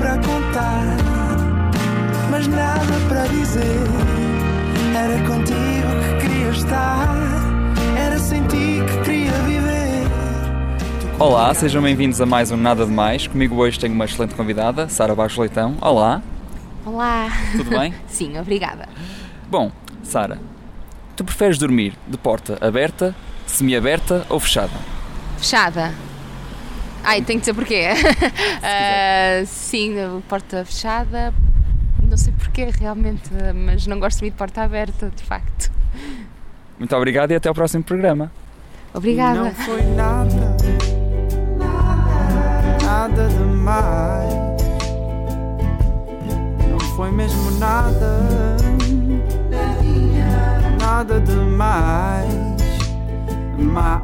para contar, mas nada para dizer. Era contigo que queria estar, era sem ti que queria viver. Olá, sejam bem-vindos a mais um Nada de Mais. Comigo hoje tenho uma excelente convidada, Sara Baixo Leitão. Olá, Olá. tudo bem? Sim, obrigada. Bom, Sara, tu preferes dormir de porta aberta, semi-aberta ou fechada? Fechada. Ai, tenho que dizer porquê. Ah, sim, porta fechada. Não sei porquê realmente, mas não gosto muito de porta aberta, de facto. Muito obrigado e até ao próximo programa. Obrigada. Não foi nada, nada demais. Não foi mesmo nada, nada demais. Mais.